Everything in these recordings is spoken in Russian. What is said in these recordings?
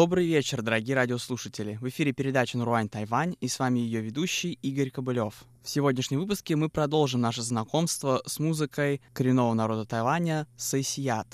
Добрый вечер, дорогие радиослушатели. В эфире передача «Нуруань Тайвань» и с вами ее ведущий Игорь Кобылев. В сегодняшнем выпуске мы продолжим наше знакомство с музыкой коренного народа Тайваня Сайсият.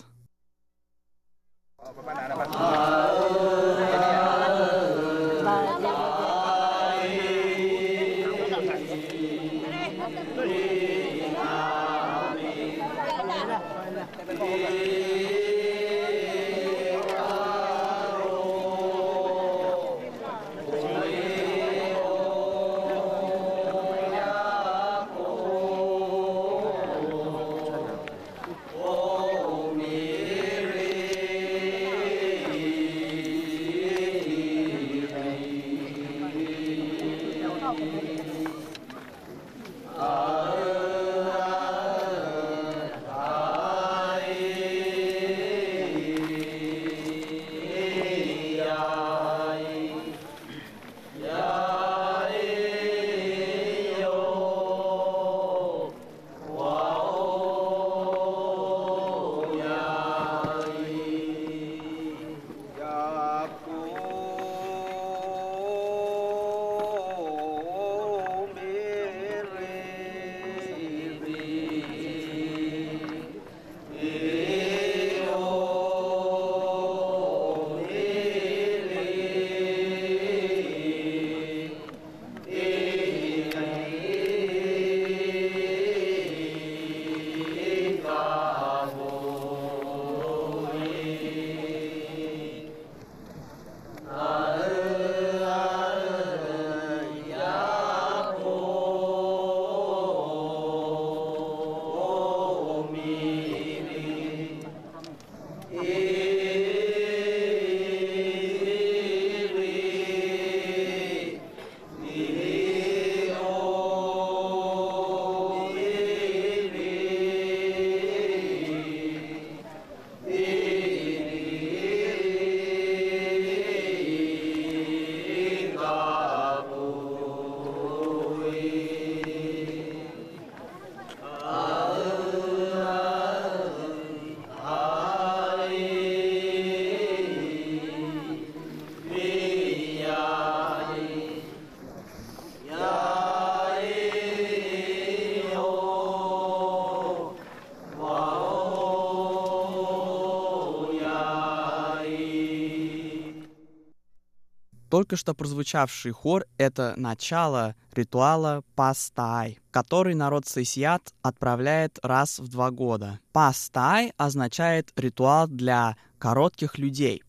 Только что прозвучавший хор — это начало ритуала Пастай, который народ Сайсиат отправляет раз в два года. Пастай означает ритуал для коротких людей.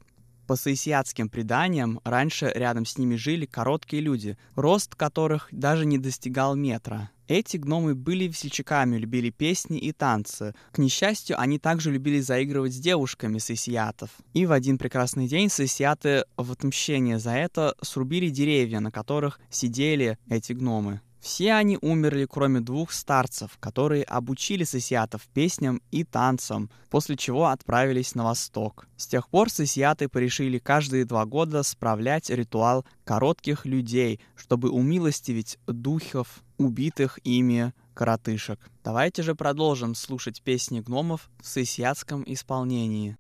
По сайсиатским преданиям, раньше рядом с ними жили короткие люди, рост которых даже не достигал метра. Эти гномы были весельчаками, любили песни и танцы. К несчастью, они также любили заигрывать с девушками сессиатов. И в один прекрасный день сессиаты в отмщение за это срубили деревья, на которых сидели эти гномы. Все они умерли, кроме двух старцев, которые обучили сосиатов песням и танцам, после чего отправились на восток. С тех пор сосиаты порешили каждые два года справлять ритуал коротких людей, чтобы умилостивить духов, убитых ими коротышек. Давайте же продолжим слушать песни гномов в сосиатском исполнении.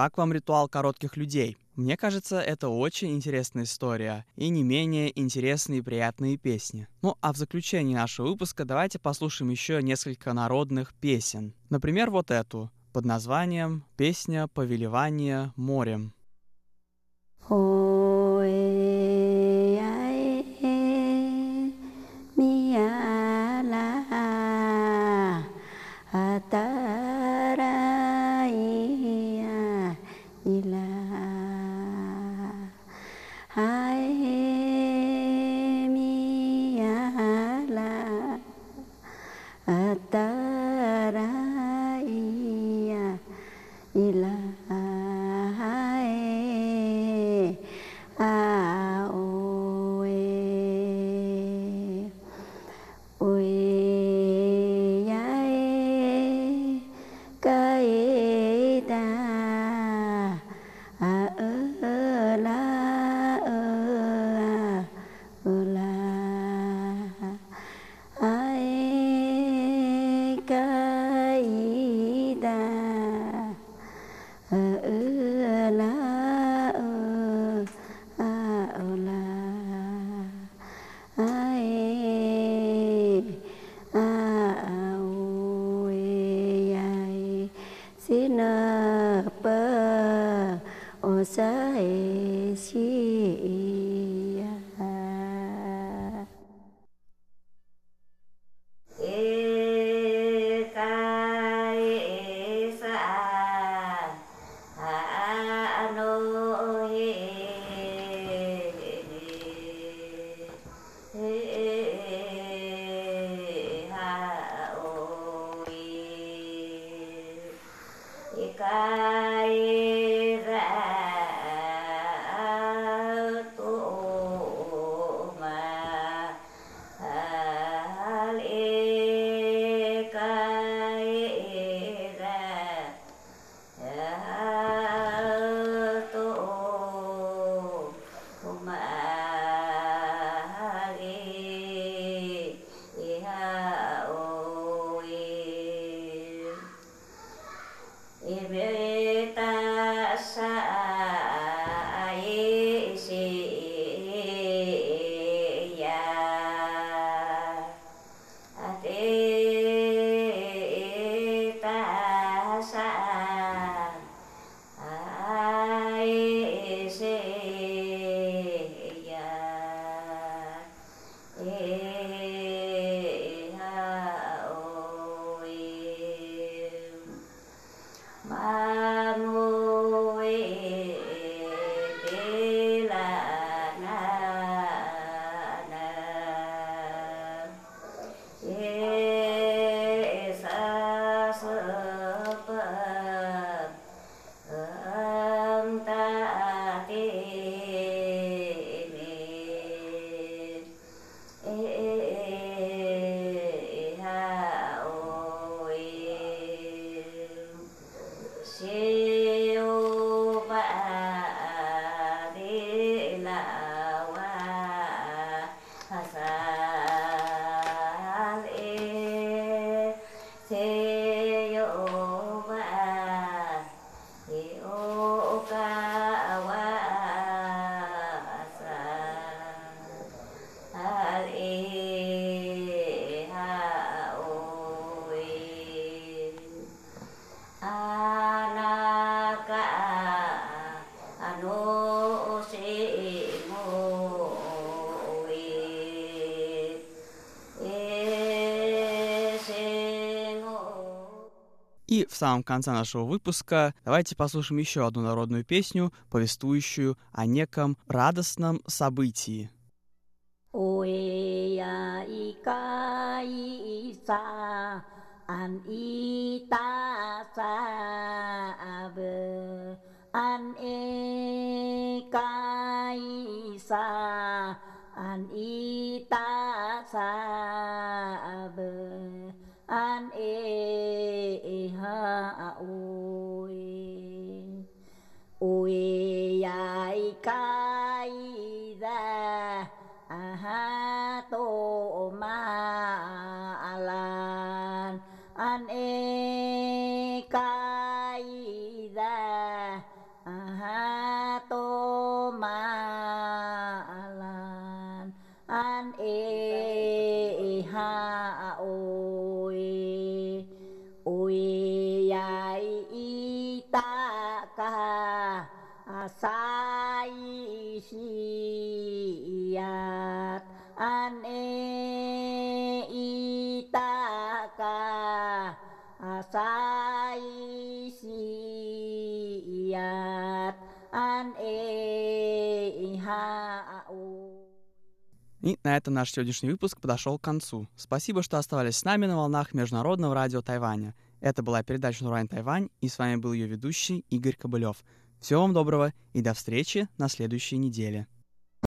Как вам ритуал коротких людей? Мне кажется, это очень интересная история и не менее интересные и приятные песни. Ну а в заключении нашего выпуска давайте послушаем еще несколько народных песен. Например, вот эту под названием «Песня повелевания морем». God. И в самом конце нашего выпуска давайте послушаем еще одну народную песню, повествующую о неком радостном событии. An ita sa abe an e kai sa an ita sa and asai siat ane ihau И на этом наш сегодняшний выпуск подошел к концу. Спасибо, что оставались с нами на волнах Международного радио Тайваня. Это была передача «Нурайн Тайвань», и с вами был ее ведущий Игорь Кобылев. Всего вам доброго и до встречи на следующей неделе.